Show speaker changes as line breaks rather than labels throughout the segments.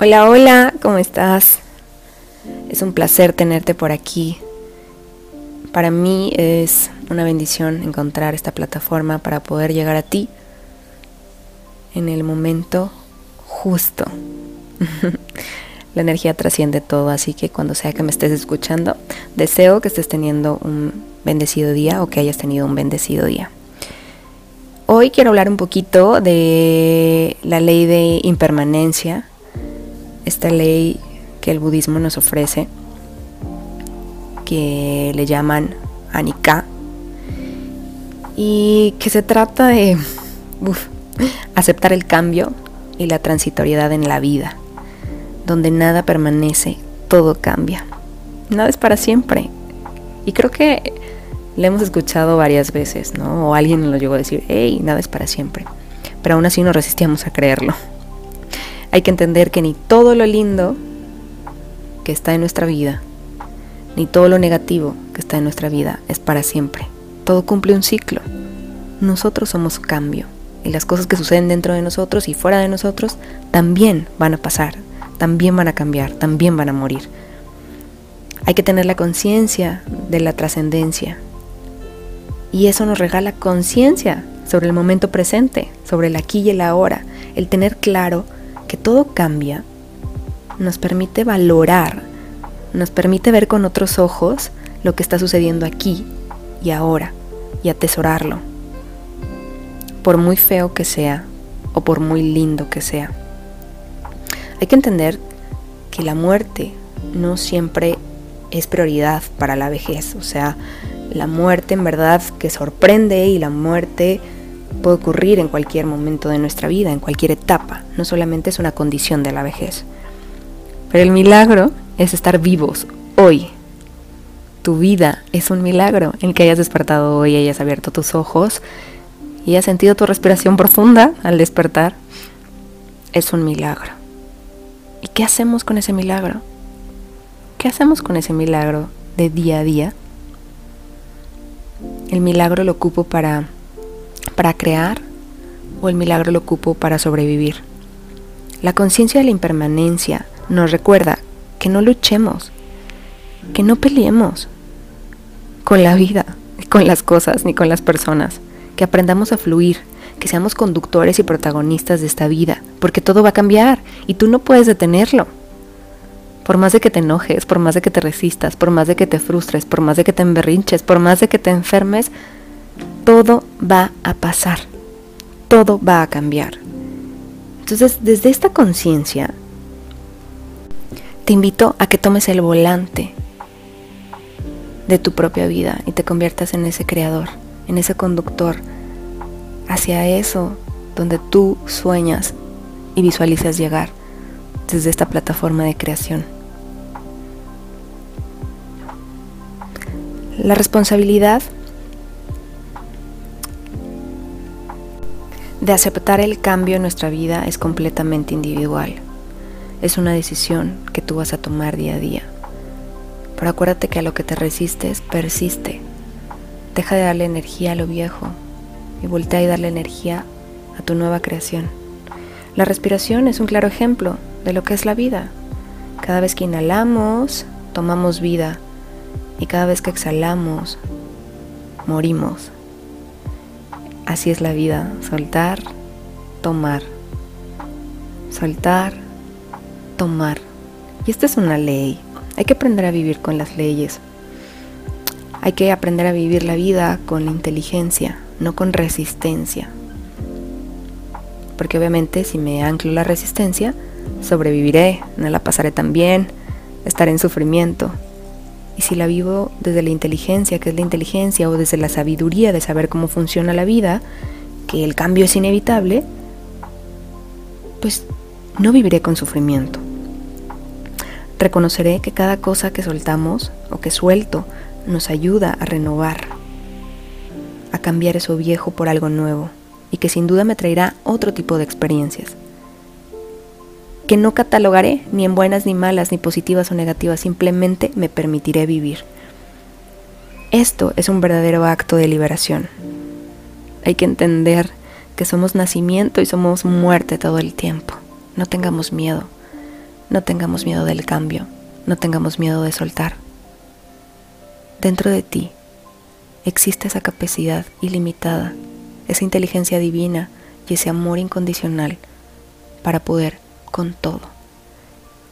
Hola, hola, ¿cómo estás? Es un placer tenerte por aquí. Para mí es una bendición encontrar esta plataforma para poder llegar a ti en el momento justo. La energía trasciende todo, así que cuando sea que me estés escuchando, deseo que estés teniendo un bendecido día o que hayas tenido un bendecido día. Hoy quiero hablar un poquito de la ley de impermanencia esta ley que el budismo nos ofrece, que le llaman Anika, y que se trata de aceptar el cambio y la transitoriedad en la vida, donde nada permanece, todo cambia. Nada es para siempre. Y creo que le hemos escuchado varias veces, ¿no? O alguien nos lo llegó a decir, hey, nada es para siempre. Pero aún así nos resistíamos a creerlo. Hay que entender que ni todo lo lindo que está en nuestra vida, ni todo lo negativo que está en nuestra vida es para siempre. Todo cumple un ciclo. Nosotros somos cambio. Y las cosas que suceden dentro de nosotros y fuera de nosotros también van a pasar, también van a cambiar, también van a morir. Hay que tener la conciencia de la trascendencia. Y eso nos regala conciencia sobre el momento presente, sobre el aquí y el ahora. El tener claro que todo cambia, nos permite valorar, nos permite ver con otros ojos lo que está sucediendo aquí y ahora y atesorarlo, por muy feo que sea o por muy lindo que sea. Hay que entender que la muerte no siempre es prioridad para la vejez, o sea, la muerte en verdad que sorprende y la muerte puede ocurrir en cualquier momento de nuestra vida, en cualquier etapa, no solamente es una condición de la vejez. Pero el milagro es estar vivos hoy. Tu vida es un milagro en que hayas despertado hoy, hayas abierto tus ojos y hayas sentido tu respiración profunda al despertar. Es un milagro. ¿Y qué hacemos con ese milagro? ¿Qué hacemos con ese milagro de día a día? El milagro lo ocupo para para crear o el milagro lo ocupo para sobrevivir. La conciencia de la impermanencia nos recuerda que no luchemos, que no peleemos con la vida, con las cosas, ni con las personas, que aprendamos a fluir, que seamos conductores y protagonistas de esta vida, porque todo va a cambiar y tú no puedes detenerlo. Por más de que te enojes, por más de que te resistas, por más de que te frustres, por más de que te emberrinches, por más de que te enfermes, todo va a pasar, todo va a cambiar. Entonces, desde esta conciencia, te invito a que tomes el volante de tu propia vida y te conviertas en ese creador, en ese conductor, hacia eso donde tú sueñas y visualizas llegar desde esta plataforma de creación. La responsabilidad de aceptar el cambio en nuestra vida es completamente individual. Es una decisión que tú vas a tomar día a día. Pero acuérdate que a lo que te resistes, persiste. Deja de darle energía a lo viejo y voltea y darle energía a tu nueva creación. La respiración es un claro ejemplo de lo que es la vida. Cada vez que inhalamos, tomamos vida y cada vez que exhalamos, morimos. Así es la vida, soltar, tomar, soltar, tomar. Y esta es una ley. Hay que aprender a vivir con las leyes. Hay que aprender a vivir la vida con inteligencia, no con resistencia. Porque obviamente si me anclo la resistencia, sobreviviré, no la pasaré tan bien, estaré en sufrimiento, y si la vivo desde la inteligencia, que es la inteligencia, o desde la sabiduría de saber cómo funciona la vida, que el cambio es inevitable, pues no viviré con sufrimiento. Reconoceré que cada cosa que soltamos o que suelto nos ayuda a renovar, a cambiar eso viejo por algo nuevo y que sin duda me traerá otro tipo de experiencias que no catalogaré ni en buenas ni malas, ni positivas o negativas, simplemente me permitiré vivir. Esto es un verdadero acto de liberación. Hay que entender que somos nacimiento y somos muerte todo el tiempo. No tengamos miedo. no tengamos miedo del cambio, no tengamos miedo de soltar. Dentro de ti existe esa capacidad ilimitada, esa inteligencia divina y ese amor incondicional para poder con todo.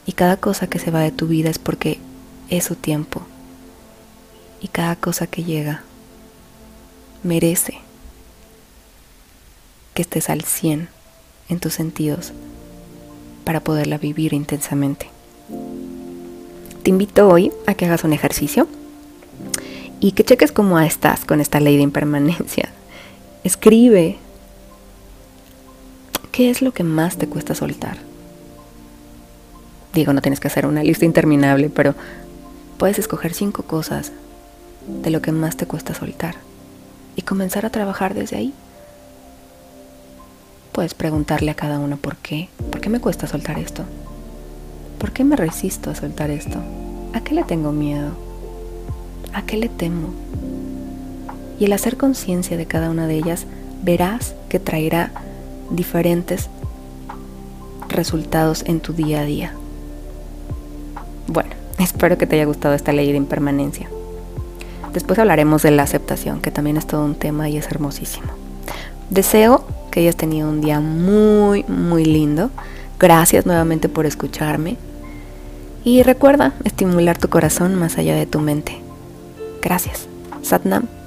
Y cada cosa que se va de tu vida es porque es su tiempo. Y cada cosa que llega merece que estés al 100 en tus sentidos para poderla vivir intensamente. Te invito hoy a que hagas un ejercicio y que cheques cómo estás con esta ley de impermanencia. Escribe qué es lo que más te cuesta soltar. Digo, no tienes que hacer una lista interminable, pero puedes escoger cinco cosas de lo que más te cuesta soltar y comenzar a trabajar desde ahí. Puedes preguntarle a cada uno por qué. ¿Por qué me cuesta soltar esto? ¿Por qué me resisto a soltar esto? ¿A qué le tengo miedo? ¿A qué le temo? Y el hacer conciencia de cada una de ellas, verás que traerá diferentes resultados en tu día a día. Bueno, espero que te haya gustado esta ley de impermanencia. Después hablaremos de la aceptación, que también es todo un tema y es hermosísimo. Deseo que hayas tenido un día muy, muy lindo. Gracias nuevamente por escucharme. Y recuerda estimular tu corazón más allá de tu mente. Gracias. Satnam.